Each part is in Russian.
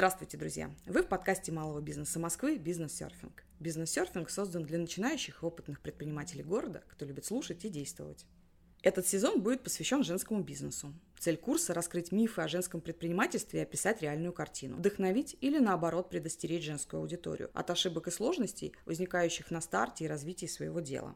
Здравствуйте, друзья! Вы в подкасте малого бизнеса Москвы «Бизнес-серфинг». Бизнес-серфинг создан для начинающих и опытных предпринимателей города, кто любит слушать и действовать. Этот сезон будет посвящен женскому бизнесу. Цель курса – раскрыть мифы о женском предпринимательстве и описать реальную картину. Вдохновить или, наоборот, предостеречь женскую аудиторию от ошибок и сложностей, возникающих на старте и развитии своего дела.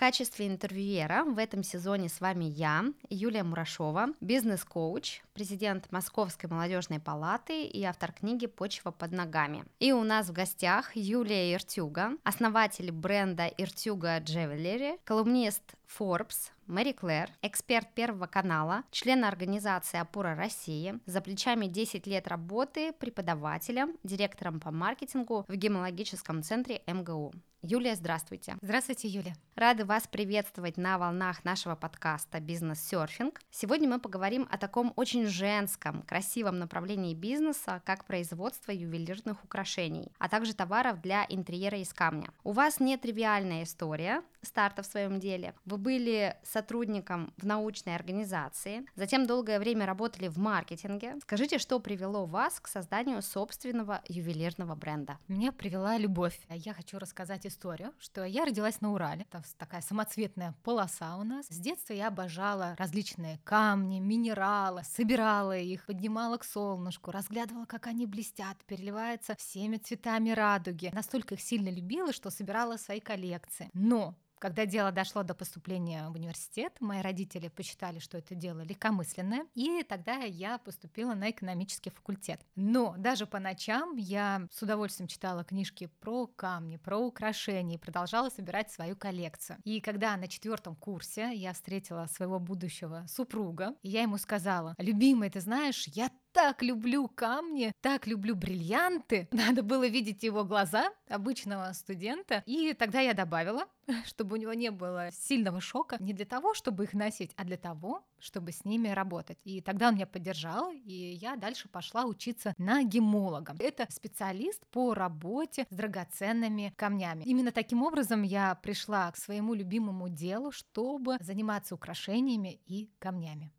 Качестве интервьюера в этом сезоне с вами я, Юлия Мурашова, бизнес-коуч, президент Московской молодежной палаты и автор книги «Почва под ногами». И у нас в гостях Юлия Иртюга, основатель бренда Иртюга Джевелери, колумнист Forbes, Мэри Клэр, эксперт Первого канала, член организации «Опора России», за плечами 10 лет работы преподавателем, директором по маркетингу в гемологическом центре МГУ. Юлия, здравствуйте. Здравствуйте, Юлия. Рады вас приветствовать на волнах нашего подкаста «Бизнес-серфинг». Сегодня мы поговорим о таком очень женском, красивом направлении бизнеса, как производство ювелирных украшений, а также товаров для интерьера из камня. У вас нетривиальная история старта в своем деле. Вы были сотрудником в научной организации, затем долгое время работали в маркетинге. Скажите, что привело вас к созданию собственного ювелирного бренда? Меня привела любовь. Я хочу рассказать историю, что я родилась на Урале, там такая самоцветная полоса у нас. С детства я обожала различные камни, минералы, собирала их, поднимала к солнышку, разглядывала, как они блестят, переливаются всеми цветами радуги. Настолько их сильно любила, что собирала свои коллекции. Но когда дело дошло до поступления в университет, мои родители посчитали, что это дело легкомысленное, и тогда я поступила на экономический факультет. Но даже по ночам я с удовольствием читала книжки про камни, про украшения и продолжала собирать свою коллекцию. И когда на четвертом курсе я встретила своего будущего супруга, я ему сказала, любимый, ты знаешь, я так люблю камни, так люблю бриллианты. Надо было видеть его глаза обычного студента. И тогда я добавила, чтобы у него не было сильного шока, не для того, чтобы их носить, а для того, чтобы с ними работать. И тогда он меня поддержал, и я дальше пошла учиться на гемолога. Это специалист по работе с драгоценными камнями. Именно таким образом я пришла к своему любимому делу, чтобы заниматься украшениями и камнями.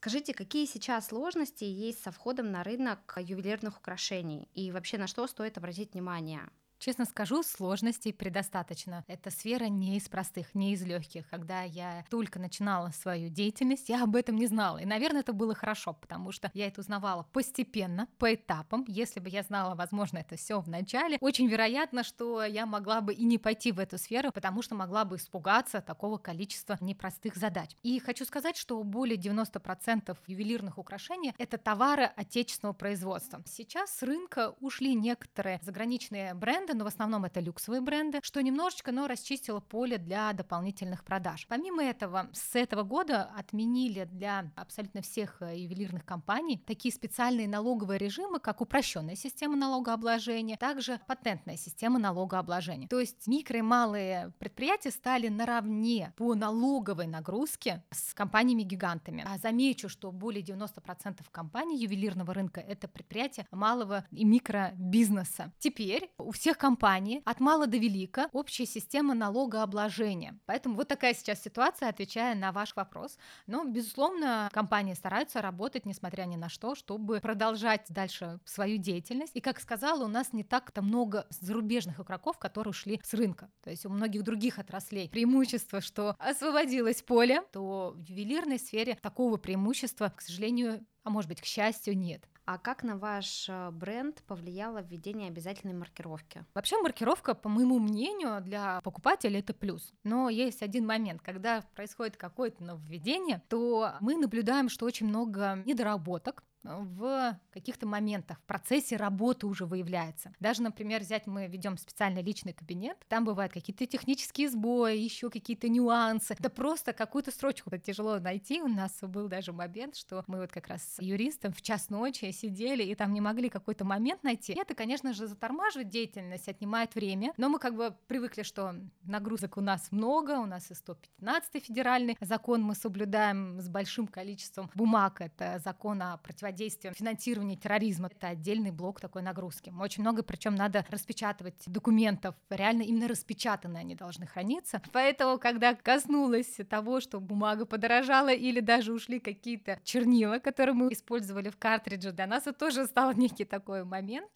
Скажите, какие сейчас сложности есть со входом на рынок ювелирных украшений и вообще на что стоит обратить внимание? Честно скажу, сложностей предостаточно. Эта сфера не из простых, не из легких. Когда я только начинала свою деятельность, я об этом не знала. И, наверное, это было хорошо, потому что я это узнавала постепенно, по этапам. Если бы я знала, возможно, это все в начале, очень вероятно, что я могла бы и не пойти в эту сферу, потому что могла бы испугаться такого количества непростых задач. И хочу сказать, что более 90% ювелирных украшений — это товары отечественного производства. Сейчас с рынка ушли некоторые заграничные бренды, бренды, но в основном это люксовые бренды, что немножечко, но расчистило поле для дополнительных продаж. Помимо этого, с этого года отменили для абсолютно всех э, ювелирных компаний такие специальные налоговые режимы, как упрощенная система налогообложения, также патентная система налогообложения. То есть микро и малые предприятия стали наравне по налоговой нагрузке с компаниями-гигантами. А замечу, что более 90% компаний ювелирного рынка — это предприятия малого и микробизнеса. Теперь у всех компаний от мала до велика общая система налогообложения. Поэтому вот такая сейчас ситуация, отвечая на ваш вопрос. Но, безусловно, компании стараются работать, несмотря ни на что, чтобы продолжать дальше свою деятельность. И, как сказала, у нас не так-то много зарубежных игроков, которые ушли с рынка. То есть у многих других отраслей преимущество, что освободилось поле, то в ювелирной сфере такого преимущества, к сожалению, а может быть, к счастью, нет. А как на ваш э, бренд повлияло введение обязательной маркировки? Вообще маркировка, по моему мнению, для покупателя это плюс. Но есть один момент, когда происходит какое-то нововведение, то мы наблюдаем, что очень много недоработок, в каких-то моментах, в процессе работы уже выявляется. Даже, например, взять, мы ведем специальный личный кабинет, там бывают какие-то технические сбои, еще какие-то нюансы. Да просто какую-то строчку тяжело найти. У нас был даже момент, что мы вот как раз с юристом в час ночи сидели и там не могли какой-то момент найти. И это, конечно же, затормаживает деятельность, отнимает время, но мы как бы привыкли, что нагрузок у нас много, у нас и 115 федеральный закон мы соблюдаем с большим количеством бумаг, это закон о противодействии противодействия финансирования терроризма. Это отдельный блок такой нагрузки. Очень много, причем надо распечатывать документов. Реально именно распечатанные они должны храниться. Поэтому, когда коснулась того, что бумага подорожала или даже ушли какие-то чернила, которые мы использовали в картридже, для нас это тоже стал некий такой момент,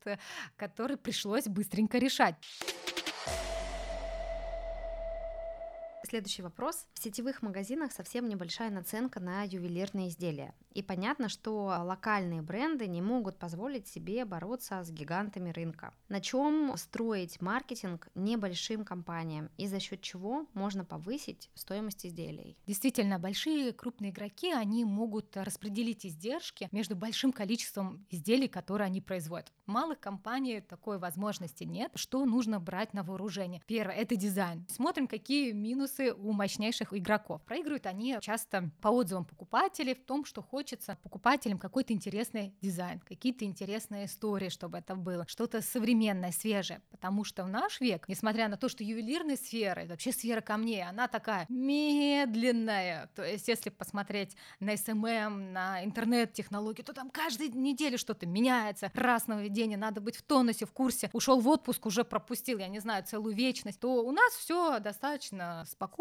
который пришлось быстренько решать. Следующий вопрос. В сетевых магазинах совсем небольшая наценка на ювелирные изделия. И понятно, что локальные бренды не могут позволить себе бороться с гигантами рынка. На чем строить маркетинг небольшим компаниям и за счет чего можно повысить стоимость изделий? Действительно, большие крупные игроки, они могут распределить издержки между большим количеством изделий, которые они производят. Малых компаний такой возможности нет. Что нужно брать на вооружение? Первое — это дизайн. Смотрим, какие минусы у мощнейших игроков. Проигрывают они часто по отзывам покупателей в том, что хочется покупателям какой-то интересный дизайн, какие-то интересные истории, чтобы это было, что-то современное, свежее. Потому что в наш век, несмотря на то, что ювелирная сфера, вообще сфера камней, она такая медленная. То есть, если посмотреть на SMM, на интернет-технологии, то там каждую неделю что-то меняется, раз нововведение, надо быть в тонусе, в курсе. Ушел в отпуск, уже пропустил, я не знаю, целую вечность. То у нас все достаточно спокойно,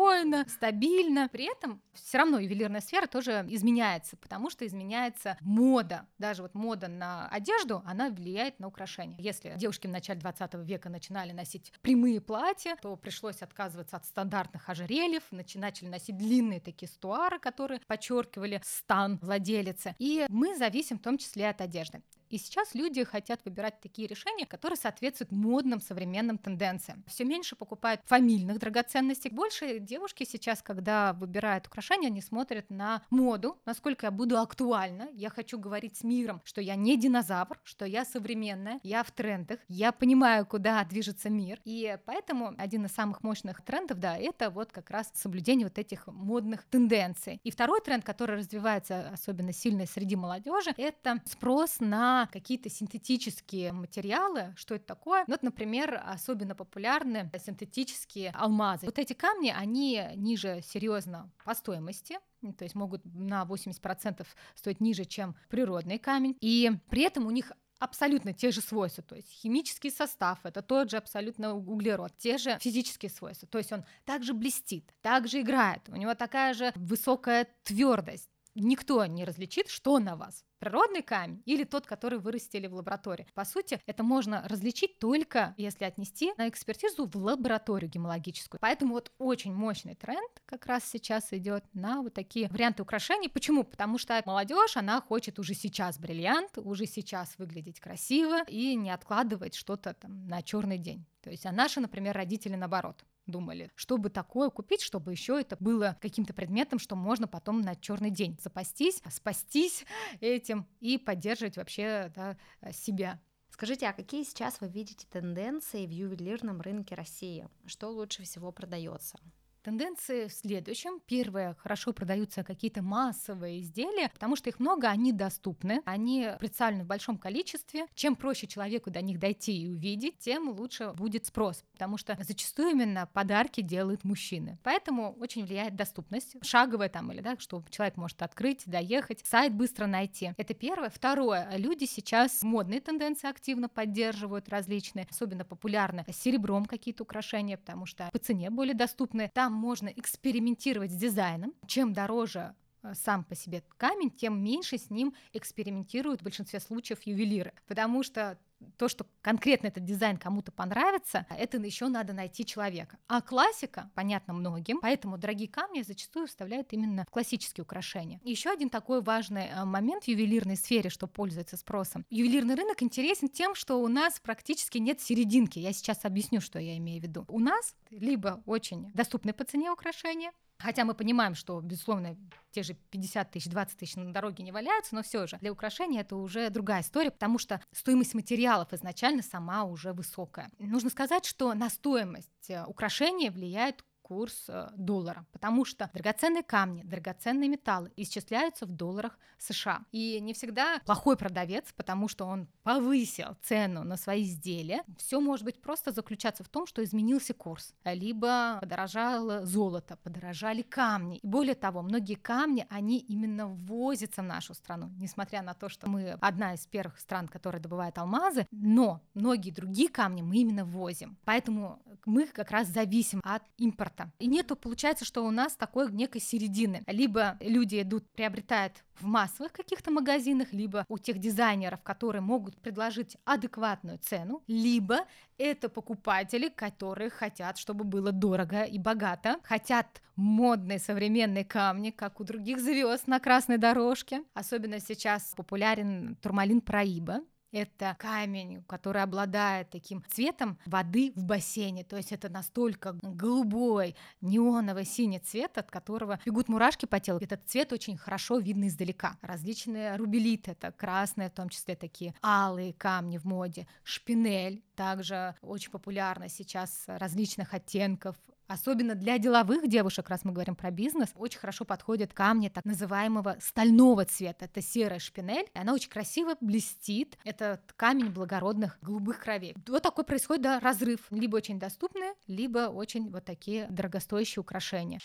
стабильно. При этом все равно ювелирная сфера тоже изменяется, потому что изменяется мода. Даже вот мода на одежду, она влияет на украшения. Если девушки в начале 20 века начинали носить прямые платья, то пришлось отказываться от стандартных ожерельев, начали носить длинные такие стуары, которые подчеркивали стан владелицы. И мы зависим в том числе от одежды. И сейчас люди хотят выбирать такие решения, которые соответствуют модным современным тенденциям. Все меньше покупают фамильных драгоценностей. Больше девушки сейчас, когда выбирают украшения, они смотрят на моду, насколько я буду актуальна. Я хочу говорить с миром, что я не динозавр, что я современная, я в трендах, я понимаю, куда движется мир. И поэтому один из самых мощных трендов, да, это вот как раз соблюдение вот этих модных тенденций. И второй тренд, который развивается особенно сильно среди молодежи, это спрос на какие-то синтетические материалы. Что это такое? Ну, вот, например, особенно популярны синтетические алмазы. Вот эти камни, они ниже серьезно по стоимости, то есть могут на 80% стоить ниже, чем природный камень. И при этом у них абсолютно те же свойства, то есть химический состав, это тот же абсолютно углерод, те же физические свойства, то есть он также блестит, также играет, у него такая же высокая твердость, никто не различит, что на вас природный камень или тот, который вырастили в лаборатории. По сути, это можно различить только если отнести на экспертизу в лабораторию гемологическую. Поэтому вот очень мощный тренд как раз сейчас идет на вот такие варианты украшений. Почему? Потому что молодежь, она хочет уже сейчас бриллиант, уже сейчас выглядеть красиво и не откладывать что-то там на черный день. То есть, а наши, например, родители наоборот думали, чтобы такое купить, чтобы еще это было каким-то предметом, что можно потом на черный день запастись, спастись этим и поддерживать вообще да, себя. Скажите, а какие сейчас вы видите тенденции в ювелирном рынке России? Что лучше всего продается? Тенденции в следующем. Первое, хорошо продаются какие-то массовые изделия, потому что их много, они доступны, они представлены в большом количестве. Чем проще человеку до них дойти и увидеть, тем лучше будет спрос, потому что зачастую именно подарки делают мужчины. Поэтому очень влияет доступность, шаговая там или да, что человек может открыть, доехать, сайт быстро найти. Это первое. Второе, люди сейчас модные тенденции активно поддерживают различные, особенно популярны серебром какие-то украшения, потому что по цене более доступны. Там там можно экспериментировать с дизайном. Чем дороже э, сам по себе камень, тем меньше с ним экспериментируют в большинстве случаев ювелиры. Потому что то, что конкретно этот дизайн кому-то понравится, это еще надо найти человека. А классика, понятно многим, поэтому дорогие камни зачастую вставляют именно в классические украшения. Еще один такой важный э, момент в ювелирной сфере, что пользуется спросом. Ювелирный рынок интересен тем, что у нас практически нет серединки. Я сейчас объясню, что я имею в виду. У нас либо очень доступны по цене украшения, Хотя мы понимаем, что, безусловно, те же 50 тысяч, 20 тысяч на дороге не валяются, но все же для украшения это уже другая история, потому что стоимость материалов изначально сама уже высокая. Нужно сказать, что на стоимость э, украшения влияет курс э, доллара, потому что драгоценные камни, драгоценные металлы исчисляются в долларах США. И не всегда плохой продавец, потому что он повысил цену на свои изделия. Все может быть просто заключаться в том, что изменился курс, либо подорожало золото, подорожали камни. И более того, многие камни, они именно ввозятся в нашу страну, несмотря на то, что мы одна из первых стран, которая добывает алмазы, но многие другие камни мы именно ввозим. Поэтому мы как раз зависим от импорта. И нету, получается, что у нас такой некой середины. Либо люди идут, приобретают в массовых каких-то магазинах, либо у тех дизайнеров, которые могут предложить адекватную цену, либо это покупатели, которые хотят, чтобы было дорого и богато, хотят модные современные камни, как у других звезд на красной дорожке. Особенно сейчас популярен турмалин Проиба, это камень, который обладает таким цветом воды в бассейне. То есть это настолько голубой, неоновый синий цвет, от которого бегут мурашки по телу. Этот цвет очень хорошо видно издалека. Различные рубелиты, это красные, в том числе такие алые камни в моде. Шпинель также очень популярна сейчас различных оттенков Особенно для деловых девушек, раз мы говорим про бизнес, очень хорошо подходят камни так называемого стального цвета. Это серая шпинель, и она очень красиво блестит. Это камень благородных голубых кровей. Вот такой происходит да, разрыв. Либо очень доступные, либо очень вот такие дорогостоящие украшения.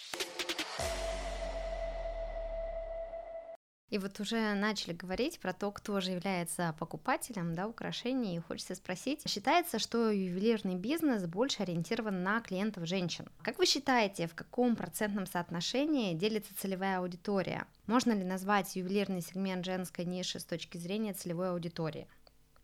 И вот уже начали говорить про то, кто же является покупателем да, украшений, и хочется спросить, считается, что ювелирный бизнес больше ориентирован на клиентов женщин. Как вы считаете, в каком процентном соотношении делится целевая аудитория? Можно ли назвать ювелирный сегмент женской ниши с точки зрения целевой аудитории?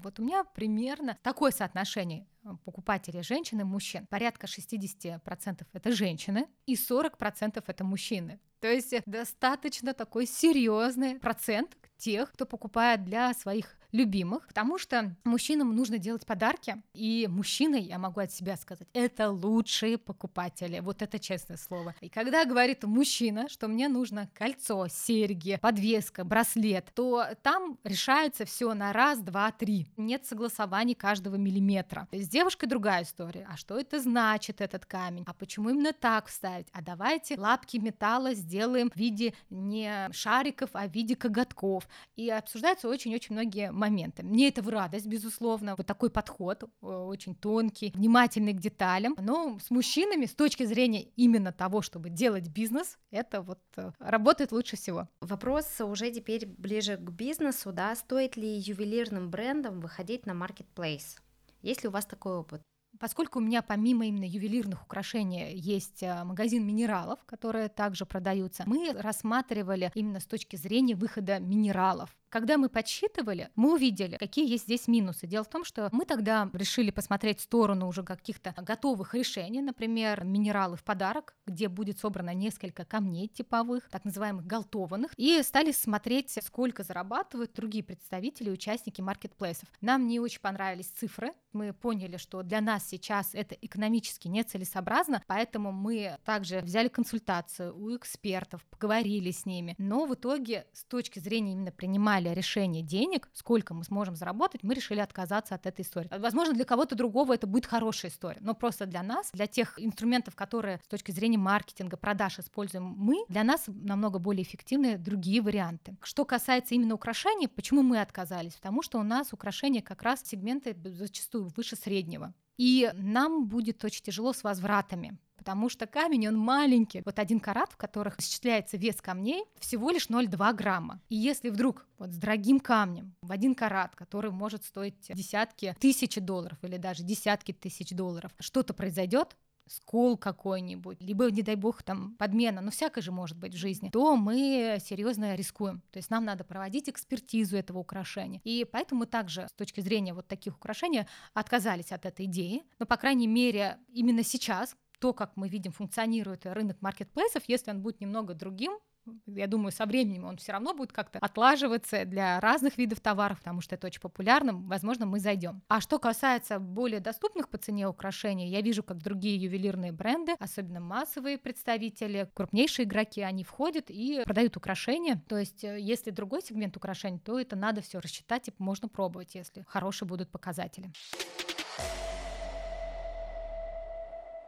Вот у меня примерно такое соотношение покупателей женщин и мужчин. Порядка 60% это женщины и 40% это мужчины. То есть достаточно такой серьезный процент тех, кто покупает для своих любимых, потому что мужчинам нужно делать подарки, и мужчины, я могу от себя сказать, это лучшие покупатели, вот это честное слово. И когда говорит мужчина, что мне нужно кольцо, серьги, подвеска, браслет, то там решается все на раз, два, три. Нет согласований каждого миллиметра. С девушкой другая история. А что это значит, этот камень? А почему именно так вставить? А давайте лапки металла сделаем в виде не шариков, а в виде коготков. И обсуждаются очень-очень многие моменты. Мне это в радость, безусловно, вот такой подход э, очень тонкий, внимательный к деталям. Но с мужчинами с точки зрения именно того, чтобы делать бизнес, это вот э, работает лучше всего. Вопрос уже теперь ближе к бизнесу, да, стоит ли ювелирным брендам выходить на маркетплейс? Есть ли у вас такой опыт? Поскольку у меня помимо именно ювелирных украшений есть э, магазин минералов, которые также продаются, мы рассматривали именно с точки зрения выхода минералов когда мы подсчитывали, мы увидели, какие есть здесь минусы. Дело в том, что мы тогда решили посмотреть сторону уже каких-то готовых решений, например, минералы в подарок, где будет собрано несколько камней типовых, так называемых галтованных, и стали смотреть, сколько зарабатывают другие представители, участники маркетплейсов. Нам не очень понравились цифры, мы поняли, что для нас сейчас это экономически нецелесообразно, поэтому мы также взяли консультацию у экспертов, поговорили с ними, но в итоге с точки зрения именно принимали принимали решение денег, сколько мы сможем заработать, мы решили отказаться от этой истории. Возможно, для кого-то другого это будет хорошая история, но просто для нас, для тех инструментов, которые с точки зрения маркетинга, продаж используем мы, для нас намного более эффективны другие варианты. Что касается именно украшений, почему мы отказались? Потому что у нас украшения как раз сегменты зачастую выше среднего. И нам будет очень тяжело с возвратами, потому что камень, он маленький. Вот один карат, в которых исчисляется вес камней, всего лишь 0,2 грамма. И если вдруг вот с дорогим камнем в один карат, который может стоить десятки тысяч долларов или даже десятки тысяч долларов, что-то произойдет, скол какой-нибудь, либо, не дай бог, там подмена, ну всякое же может быть в жизни, то мы серьезно рискуем. То есть нам надо проводить экспертизу этого украшения. И поэтому мы также с точки зрения вот таких украшений отказались от этой идеи. Но, по крайней мере, именно сейчас, то, как мы видим, функционирует рынок маркетплейсов, если он будет немного другим, я думаю, со временем он все равно будет как-то отлаживаться для разных видов товаров, потому что это очень популярно, возможно, мы зайдем. А что касается более доступных по цене украшений, я вижу, как другие ювелирные бренды, особенно массовые представители, крупнейшие игроки, они входят и продают украшения. То есть, э, если другой сегмент украшений, то это надо все рассчитать и можно пробовать, если хорошие будут показатели.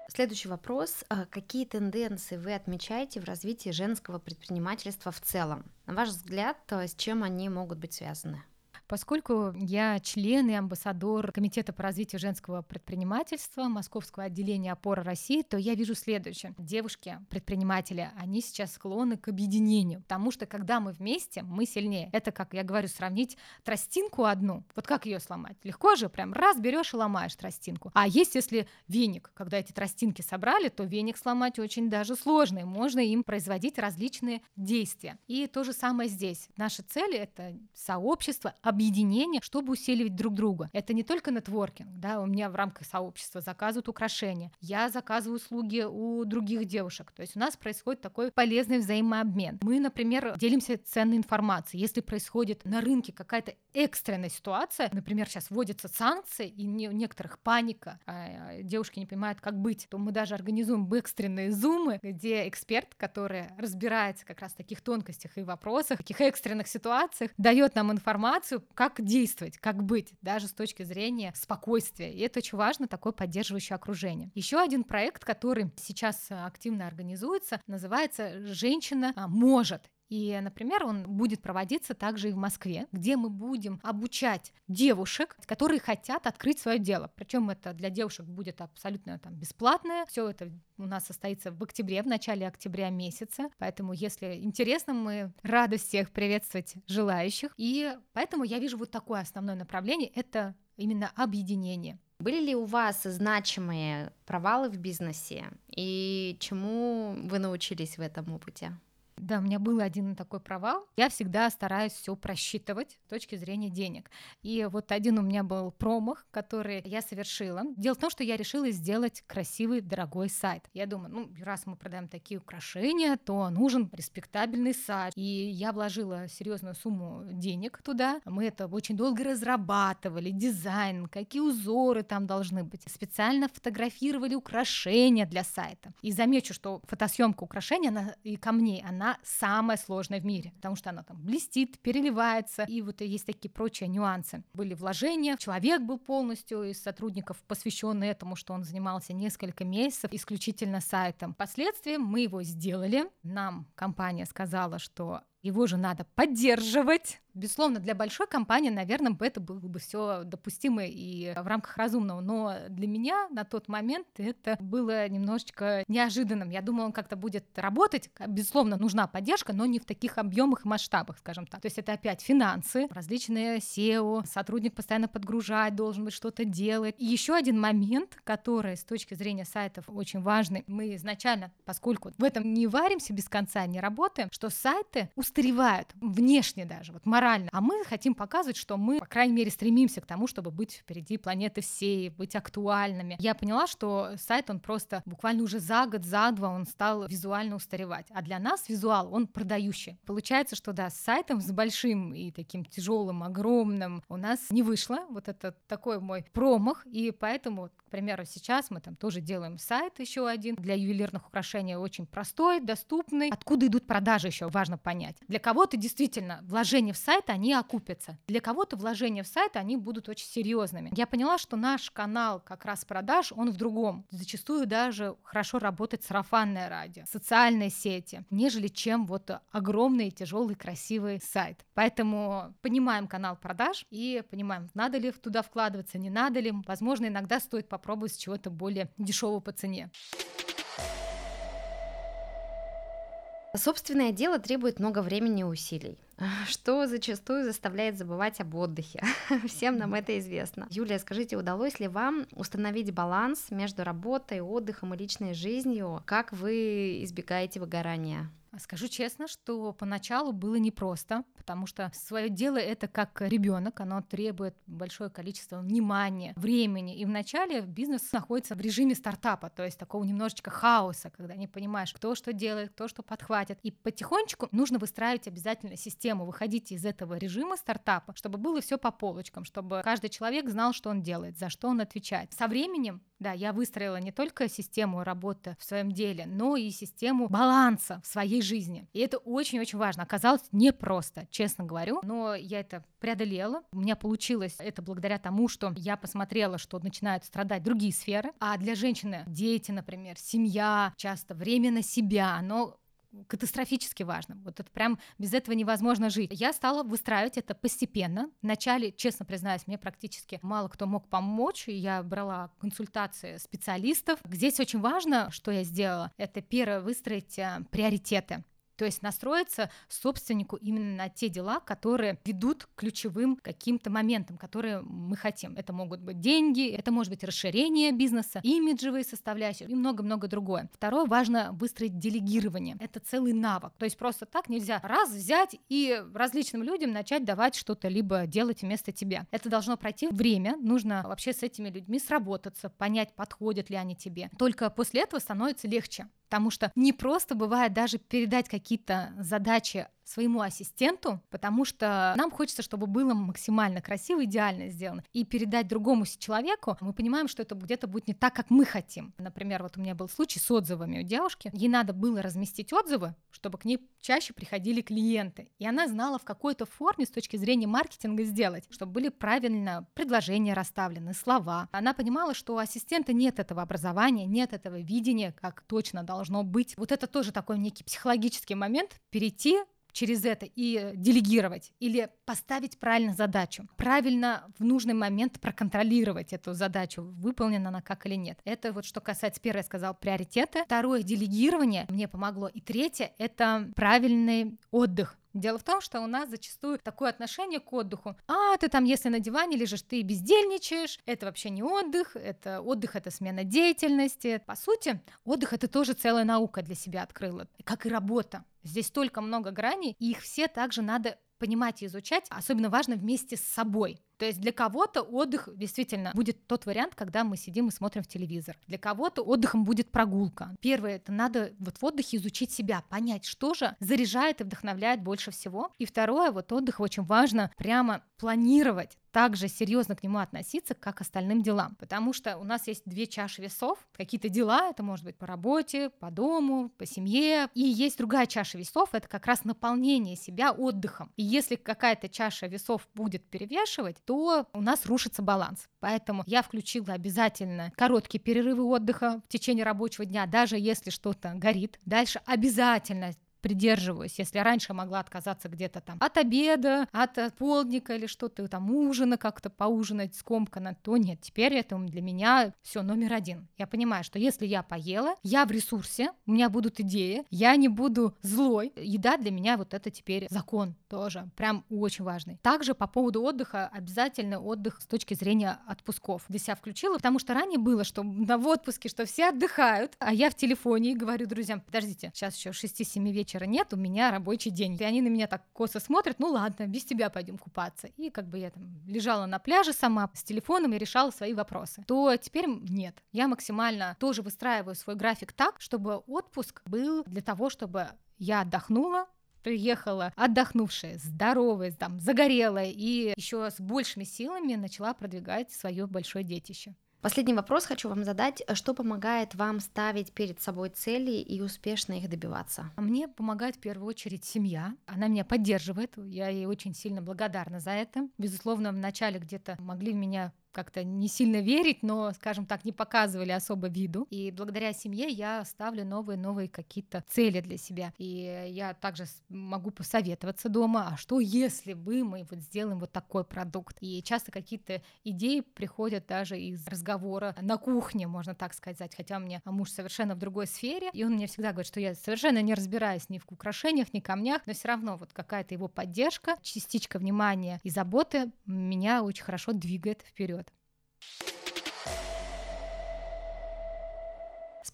Следующий вопрос. А какие тенденции вы отмечаете в развитии женского предпринимательства в целом? На ваш взгляд, с чем они могут быть связаны? Поскольку я член и амбассадор Комитета по развитию женского предпринимательства Московского отделения «Опора России», то я вижу следующее. Девушки, предприниматели, они сейчас склонны к объединению, потому что когда мы вместе, мы сильнее. Это, как я говорю, сравнить тростинку одну. Вот как ее сломать? Легко же, прям раз берешь и ломаешь тростинку. А есть, если веник, когда эти тростинки собрали, то веник сломать очень даже сложно, и можно им производить различные действия. И то же самое здесь. Наша цель — это сообщество, объединение, чтобы усиливать друг друга. Это не только нетворкинг, да, у меня в рамках сообщества заказывают украшения, я заказываю услуги у других девушек, то есть у нас происходит такой полезный взаимообмен. Мы, например, делимся ценной информацией. Если происходит на рынке какая-то экстренная ситуация, например, сейчас вводятся санкции, и у некоторых паника, а девушки не понимают, как быть, то мы даже организуем экстренные зумы, где эксперт, который разбирается как раз в таких тонкостях и вопросах, таких экстренных ситуациях, дает нам информацию, как действовать, как быть, даже с точки зрения спокойствия. И это очень важно, такое поддерживающее окружение. Еще один проект, который сейчас активно организуется, называется «Женщина может». И, например, он будет проводиться также и в Москве, где мы будем обучать девушек, которые хотят открыть свое дело. Причем это для девушек будет абсолютно там, бесплатное. Все это у нас состоится в октябре, в начале октября месяца. Поэтому, если интересно, мы рады всех приветствовать желающих. И поэтому я вижу вот такое основное направление — это именно объединение. Были ли у вас значимые провалы в бизнесе и чему вы научились в этом опыте? Да, у меня был один такой провал. Я всегда стараюсь все просчитывать с точки зрения денег. И вот один у меня был промах, который я совершила. Дело в том, что я решила сделать красивый, дорогой сайт. Я думаю, ну, раз мы продаем такие украшения, то нужен респектабельный сайт. И я вложила серьезную сумму денег туда. Мы это очень долго разрабатывали, дизайн, какие узоры там должны быть. Специально фотографировали украшения для сайта. И замечу, что фотосъемка украшения, она и камней, она самая сложная в мире, потому что она там блестит, переливается, и вот есть такие прочие нюансы. Были вложения, человек был полностью из сотрудников посвященный этому, что он занимался несколько месяцев исключительно сайтом. Впоследствии мы его сделали, нам компания сказала, что его же надо поддерживать, Безусловно, для большой компании, наверное, бы это было бы все допустимо и в рамках разумного, но для меня на тот момент это было немножечко неожиданным. Я думала, он как-то будет работать. Безусловно, нужна поддержка, но не в таких объемах и масштабах, скажем так. То есть это опять финансы, различные SEO, сотрудник постоянно подгружать, должен быть что-то делать. И еще один момент, который с точки зрения сайтов очень важный. Мы изначально, поскольку в этом не варимся без конца, не работаем, что сайты устаревают внешне даже. Вот. А мы хотим показывать, что мы, по крайней мере, стремимся к тому, чтобы быть впереди планеты всей, быть актуальными. Я поняла, что сайт, он просто буквально уже за год, за два он стал визуально устаревать. А для нас визуал, он продающий. Получается, что да, с сайтом с большим и таким тяжелым, огромным у нас не вышло. Вот это такой мой промах. И поэтому, примеру, сейчас мы там тоже делаем сайт еще один для ювелирных украшений, очень простой, доступный. Откуда идут продажи еще, важно понять. Для кого-то действительно вложение в сайт, они окупятся. Для кого-то вложения в сайт, они будут очень серьезными. Я поняла, что наш канал как раз продаж, он в другом. Зачастую даже хорошо работает сарафанное радио, социальные сети, нежели чем вот огромный, тяжелый, красивый сайт. Поэтому понимаем канал продаж и понимаем, надо ли туда вкладываться, не надо ли. Возможно, иногда стоит попробовать с чего-то более дешевого по цене. Собственное дело требует много времени и усилий, что зачастую заставляет забывать об отдыхе. Всем нам это известно. Юлия, скажите, удалось ли вам установить баланс между работой, отдыхом и личной жизнью? Как вы избегаете выгорания? Скажу честно, что поначалу было непросто, потому что свое дело это как ребенок, оно требует большое количество внимания, времени. И вначале бизнес находится в режиме стартапа, то есть такого немножечко хаоса, когда не понимаешь, кто что делает, кто что подхватит. И потихонечку нужно выстраивать обязательно систему, выходить из этого режима стартапа, чтобы было все по полочкам, чтобы каждый человек знал, что он делает, за что он отвечает. Со временем да, я выстроила не только систему работы в своем деле, но и систему баланса в своей жизни. И это очень-очень важно. Оказалось непросто, честно говорю, но я это преодолела. У меня получилось это благодаря тому, что я посмотрела, что начинают страдать другие сферы. А для женщины дети, например, семья, часто время на себя, оно катастрофически важно. Вот это прям без этого невозможно жить. Я стала выстраивать это постепенно. Вначале, честно признаюсь, мне практически мало кто мог помочь. Я брала консультации специалистов. Здесь очень важно, что я сделала, это первое выстроить э, приоритеты. То есть настроиться собственнику именно на те дела, которые ведут к ключевым каким-то моментам, которые мы хотим. Это могут быть деньги, это может быть расширение бизнеса, имиджевые составляющие и много-много другое. Второе, важно выстроить делегирование. Это целый навык. То есть просто так нельзя раз взять и различным людям начать давать что-то либо делать вместо тебя. Это должно пройти время, нужно вообще с этими людьми сработаться, понять, подходят ли они тебе. Только после этого становится легче потому что не просто бывает даже передать какие-то задачи своему ассистенту, потому что нам хочется, чтобы было максимально красиво, идеально сделано. И передать другому человеку, мы понимаем, что это где-то будет не так, как мы хотим. Например, вот у меня был случай с отзывами у девушки. Ей надо было разместить отзывы, чтобы к ней чаще приходили клиенты. И она знала, в какой-то форме с точки зрения маркетинга сделать, чтобы были правильно предложения расставлены, слова. Она понимала, что у ассистента нет этого образования, нет этого видения, как точно должно быть. Вот это тоже такой некий психологический момент, перейти через это и делегировать или поставить правильно задачу, правильно в нужный момент проконтролировать эту задачу, выполнена она как или нет. Это вот что касается, первое я сказал, приоритеты. Второе, делегирование мне помогло. И третье, это правильный отдых Дело в том, что у нас зачастую такое отношение к отдыху. А, ты там, если на диване лежишь, ты бездельничаешь, это вообще не отдых, это отдых, это смена деятельности. По сути, отдых это тоже целая наука для себя открыла, как и работа. Здесь столько много граней, и их все также надо понимать и изучать, особенно важно вместе с собой. То есть для кого-то отдых действительно будет тот вариант, когда мы сидим и смотрим в телевизор. Для кого-то отдыхом будет прогулка. Первое, это надо вот в отдыхе изучить себя, понять, что же заряжает и вдохновляет больше всего. И второе, вот отдых очень важно прямо планировать, также серьезно к нему относиться, как к остальным делам. Потому что у нас есть две чаши весов. Какие-то дела, это может быть по работе, по дому, по семье. И есть другая чаша весов, это как раз наполнение себя отдыхом. И если какая-то чаша весов будет перевешивать, то у нас рушится баланс. Поэтому я включила обязательно короткие перерывы отдыха в течение рабочего дня, даже если что-то горит. Дальше обязательно придерживаюсь. Если раньше могла отказаться где-то там от обеда, от э, полдника или что-то там ужина как-то поужинать скомканно, то нет, теперь это для меня все номер один. Я понимаю, что если я поела, я в ресурсе, у меня будут идеи, я не буду злой. Еда для меня вот это теперь закон тоже, прям очень важный. Также по поводу отдыха, обязательно отдых с точки зрения отпусков. Для себя включила, потому что ранее было, что на в отпуске, что все отдыхают, а я в телефоне и говорю друзьям, подождите, сейчас еще 6-7 вечера вечера нет, у меня рабочий день. И они на меня так косо смотрят, ну ладно, без тебя пойдем купаться. И как бы я там лежала на пляже сама с телефоном и решала свои вопросы. То теперь нет. Я максимально тоже выстраиваю свой график так, чтобы отпуск был для того, чтобы я отдохнула, приехала отдохнувшая, здоровая, там, загорелая и еще с большими силами начала продвигать свое большое детище. Последний вопрос хочу вам задать. Что помогает вам ставить перед собой цели и успешно их добиваться? Мне помогает в первую очередь семья. Она меня поддерживает. Я ей очень сильно благодарна за это. Безусловно, в начале где-то могли меня как-то не сильно верить, но, скажем так, не показывали особо виду. И благодаря семье я ставлю новые-новые какие-то цели для себя. И я также могу посоветоваться дома, а что если бы мы вот сделаем вот такой продукт? И часто какие-то идеи приходят даже из разговора на кухне, можно так сказать, хотя у меня муж совершенно в другой сфере, и он мне всегда говорит, что я совершенно не разбираюсь ни в украшениях, ни камнях, но все равно вот какая-то его поддержка, частичка внимания и заботы меня очень хорошо двигает вперед.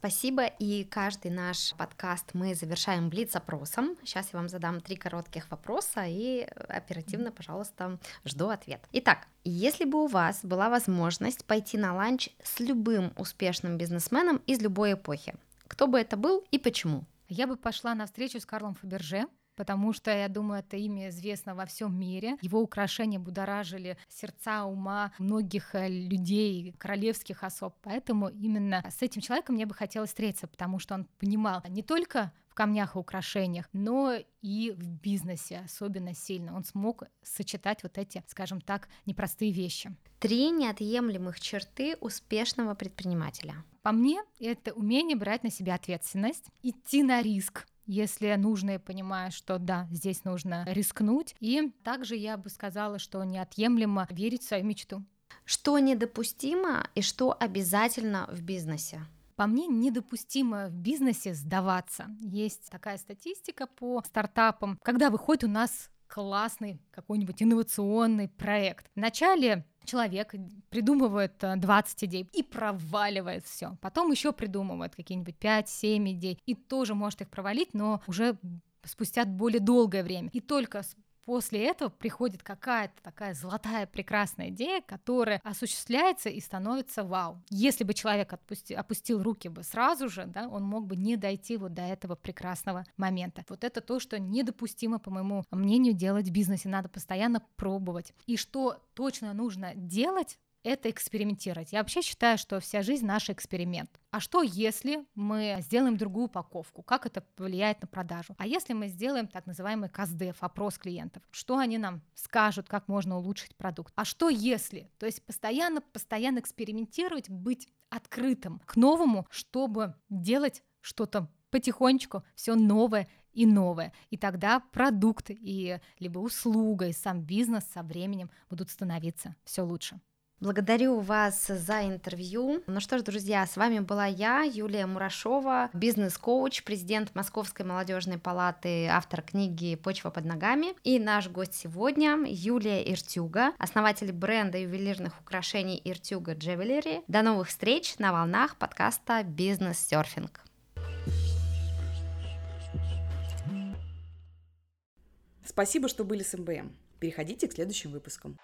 Спасибо, и каждый наш подкаст мы завершаем блиц-опросом. Сейчас я вам задам три коротких вопроса и оперативно, пожалуйста, жду ответ. Итак, если бы у вас была возможность пойти на ланч с любым успешным бизнесменом из любой эпохи, кто бы это был и почему? Я бы пошла на встречу с Карлом Фаберже, потому что, я думаю, это имя известно во всем мире. Его украшения будоражили сердца, ума многих э, людей, королевских особ. Поэтому именно с этим человеком мне бы хотелось встретиться, потому что он понимал не только камнях и украшениях, но и в бизнесе особенно сильно. Он смог сочетать вот эти, скажем так, непростые вещи. Три неотъемлемых черты успешного предпринимателя. По мне, это умение брать на себя ответственность, идти на риск, если нужно, я понимаю, что да, здесь нужно рискнуть. И также я бы сказала, что неотъемлемо верить в свою мечту. Что недопустимо и что обязательно в бизнесе? По мне, недопустимо в бизнесе сдаваться. Есть такая статистика по стартапам, когда выходит у нас классный какой-нибудь инновационный проект. Вначале человек придумывает 20 э, идей и проваливает все. Потом еще придумывает какие-нибудь 5-7 идей и тоже может их провалить, но уже спустя более долгое время. И только после этого приходит какая-то такая золотая прекрасная идея, которая осуществляется и становится вау. Если бы человек отпусти, опустил руки бы сразу же, да, он мог бы не дойти вот до этого прекрасного момента. Вот это то, что недопустимо, по моему мнению, делать в бизнесе. Надо постоянно пробовать. И что точно нужно делать, это экспериментировать. Я вообще считаю, что вся жизнь наш эксперимент. А что, если мы сделаем другую упаковку? Как это повлияет на продажу? А если мы сделаем так называемый КАЗДЕФ, опрос клиентов? Что они нам скажут, как можно улучшить продукт? А что если? То есть постоянно, постоянно экспериментировать, быть открытым к новому, чтобы делать что-то потихонечку, все новое и новое. И тогда продукт и либо услуга, и сам бизнес со временем будут становиться все лучше. Благодарю вас за интервью. Ну что ж, друзья, с вами была я, Юлия Мурашова, бизнес-коуч, президент Московской молодежной палаты, автор книги «Почва под ногами». И наш гость сегодня Юлия Иртюга, основатель бренда ювелирных украшений Иртюга Джевелери. До новых встреч на волнах подкаста «Бизнес-серфинг». Спасибо, что были с МБМ. Переходите к следующим выпускам.